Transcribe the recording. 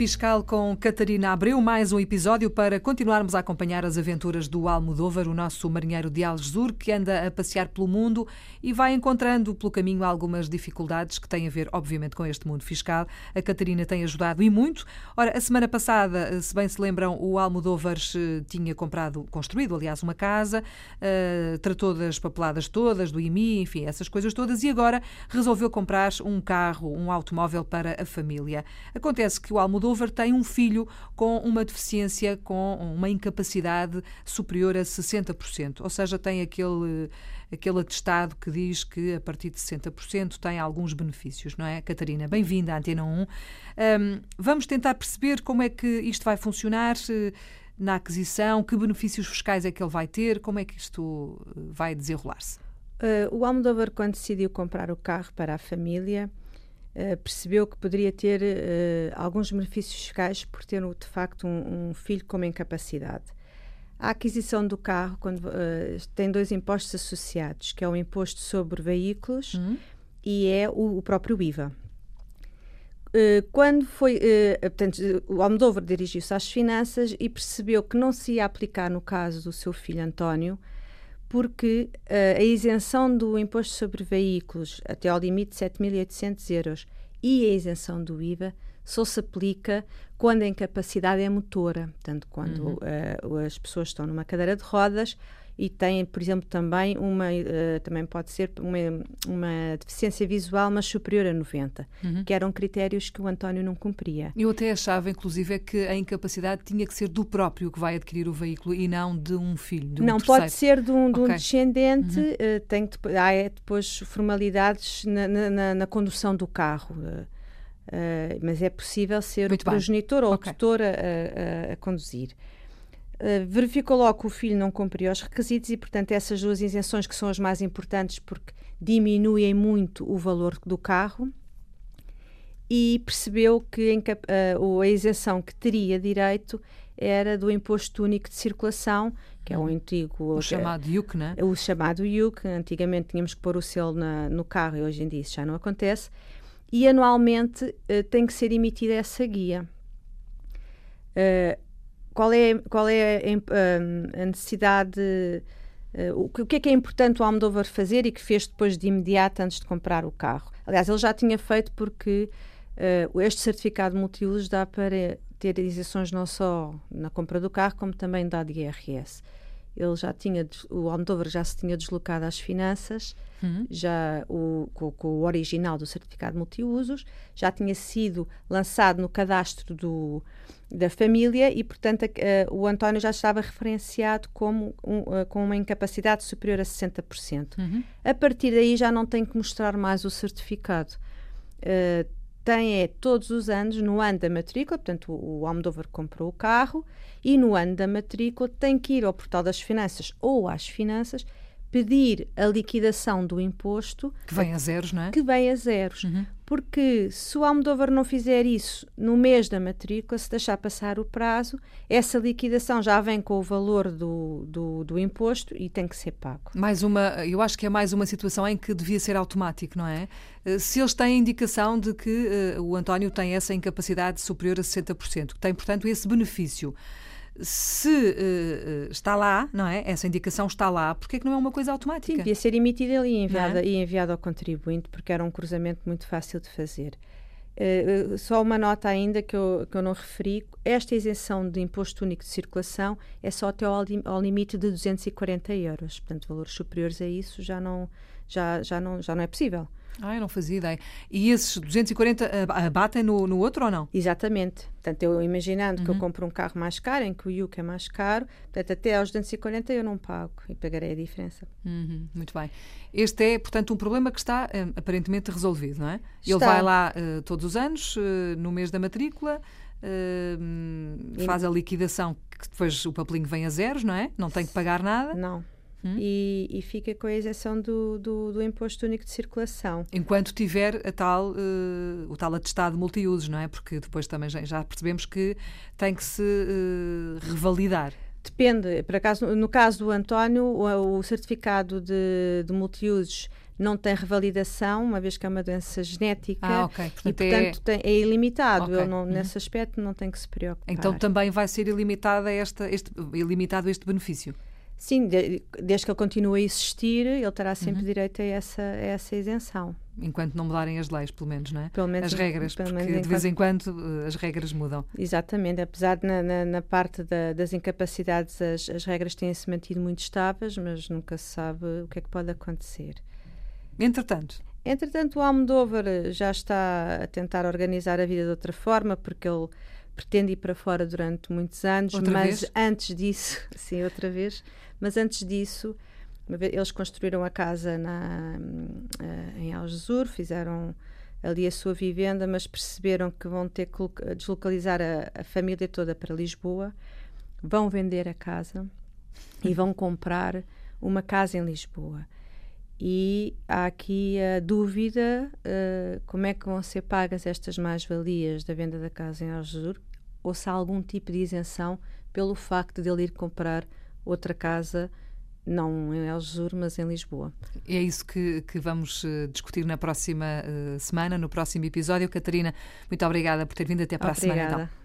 Fiscal com Catarina Abreu, mais um episódio para continuarmos a acompanhar as aventuras do Almodóvar, o nosso marinheiro de Algesur, que anda a passear pelo mundo e vai encontrando pelo caminho algumas dificuldades que têm a ver, obviamente, com este mundo fiscal. A Catarina tem ajudado e muito. Ora, a semana passada, se bem se lembram, o Almodóvar eh, tinha comprado, construído, aliás, uma casa, uh, tratou das papeladas todas, do IMI, enfim, essas coisas todas, e agora resolveu comprar um carro, um automóvel para a família. Acontece que o Almodóvar tem um filho com uma deficiência, com uma incapacidade superior a 60%, ou seja, tem aquele aquele atestado que diz que a partir de 60% tem alguns benefícios, não é? Catarina, bem-vinda à Antena 1. Um, vamos tentar perceber como é que isto vai funcionar eh, na aquisição, que benefícios fiscais é que ele vai ter, como é que isto eh, vai desenrolar-se. Uh, o Almodóvar, quando decidiu comprar o carro para a família, uh, percebeu que poderia ter uh, alguns benefícios fiscais por ter, de facto, um, um, filho com uma incapacidade. A aquisição do carro quando, tem dois impostos associados, que é o imposto sobre veículos uhum. e é o, o próprio IVA. quando foi, portanto, o Almodóvar dirigiu-se às finanças e percebeu que não se ia aplicar no caso do seu filho António, porque uh, a isenção do imposto sobre veículos até ao limite de 7.800 euros e a isenção do IVA só se aplica quando a incapacidade é motora, portanto, quando uhum. uh, as pessoas estão numa cadeira de rodas e têm, por exemplo, também uma uh, também pode ser uma, uma deficiência visual, mas superior a 90, uhum. que eram critérios que o António não cumpria. Eu até achava, inclusive, é que a incapacidade tinha que ser do próprio que vai adquirir o veículo e não de um filho. De um não terceiro. pode ser de um, de um okay. descendente. Uhum. Uh, tem que, há é depois formalidades na, na, na condução do carro. Uh, mas é possível ser Muito o progenitor bem. ou okay. o tutor a, a, a conduzir. Uh, verificou logo que o filho não cumpria os requisitos e, portanto, essas duas isenções que são as mais importantes porque diminuem muito o valor do carro e percebeu que uh, a isenção que teria direito era do imposto único de circulação, que é o antigo... O chamado IUC, não é? O chamado IUC. Antigamente tínhamos que pôr o selo na, no carro e hoje em dia isso já não acontece. E anualmente uh, tem que ser emitida essa guia. Uh, qual é, qual é a, a necessidade, uh, o, que, é que é importante o Almodóvar fazer e que fez depois de imediato antes de comprar o carro? Aliás, ele já tinha feito porque uh, este certificado multiusos dá para ter isenções não só na compra do carro, como também dá de IRS ele já tinha, o Almodóvar já se tinha deslocado às finanças, uhum. já o, com, com, o original do certificado multiusos, já tinha sido lançado no cadastro do, da família e, portanto, a, a, o António já estava referenciado como um, a, com uma incapacidade superior a 60%. Uhum. A partir daí já não tem que mostrar mais o certificado. Uh, tem é todos os anos, no ano da matrícula, portanto o, o Almodóvar comprou o carro e no ano da matrícula tem que ir ao portal das finanças ou às finanças pedir a liquidação do imposto que vem a zeros, não é? Que vem a zeros. Uhum. Porque se o Almodóvar não fizer isso no mês da matrícula, se deixar passar o prazo, essa liquidação já vem com o valor do, do, do, imposto e tem que ser pago. Mais uma, eu acho que é mais uma situação em que devia ser automático, não é? Eh, se eles têm indicação de que uh, o António tem essa incapacidade superior a 60%, que tem, portanto, esse benefício se uh, está lá, não é? Essa indicação está lá, porque é que não é uma coisa automática? Sim, devia ser emitida ali e enviada, é? e enviada ao contribuinte, porque era um cruzamento muito fácil de fazer. Uh, só uma nota ainda que eu, que eu não referi: esta isenção de imposto único de circulação é só até ao, ao limite de 240 euros. Portanto, valores superiores a isso já não, já, já não, já não é possível. Ah, eu não fazia ideia. E esses 240 abatem no, no outro ou não? Exatamente. Portanto, eu imaginando uhum. que eu uhum. compro um carro mais caro, em que o IUC é mais caro, portanto, até aos 240 eu não pago e pagarei a diferença. Uhum. Muito bem. Este é, portanto, um problema que está uh, aparentemente resolvido, não é? Está. Ele vai lá uh, todos os anos, uh, no mês da matrícula, faz a liquidação, que depois o papelinho vem a zeros, não é? Não tem que pagar nada. Não hum? e, e, fica com a isenção do, do, do, imposto único de circulação. Enquanto tiver a tal, uh, o tal atestado de multiusos, não é? Porque depois também já, já percebemos que tem que se uh, revalidar. Depende. Por acaso, no caso do António, o, o certificado de, de multiusos não tem revalidação, uma vez que é uma doença genética ah, okay. portanto, e, portanto, é... Tem, é ilimitado. Okay. Ele não, uhum. nesse aspecto não tem que se preocupar. Então também vai ser ilimitado este, este, ilimitado este benefício? Sim, de, desde que ele continue a existir, ele terá sempre uhum. direito a essa, a essa isenção. Enquanto não mudarem as leis, pelo menos, não é? Pelo menos, as regras, porque de vez em quando eh, as regras mudam. Exatamente, apesar de na, na, na parte da, das incapacidades as, as regras têm-se mantido muito estáveis, mas nunca se sabe o que é que pode acontecer. Entretanto? Entretanto, o Almodóvar já está a tentar organizar a vida de outra forma, porque ele pretende ir para fora durante muitos anos, outra mas vez? antes disso, sim, outra vez, mas antes disso, eles construíram a casa na, uh, em Algesur, fizeram ali a sua vivenda, mas perceberam que vão ter que deslocalizar a, a família toda para Lisboa, vão vender a casa e vão comprar uma casa em Lisboa. E há aqui a dúvida uh, como é que vão ser pagas estas mais-valias da venda da casa em Algesur, ou se há algum tipo de isenção pelo facto de ele ir comprar outra casa, não em Algesur, mas em Lisboa. É isso que, que vamos uh, discutir na próxima uh, semana, no próximo episódio. Catarina, muito obrigada por ter vindo até para obrigada. a semana. Então.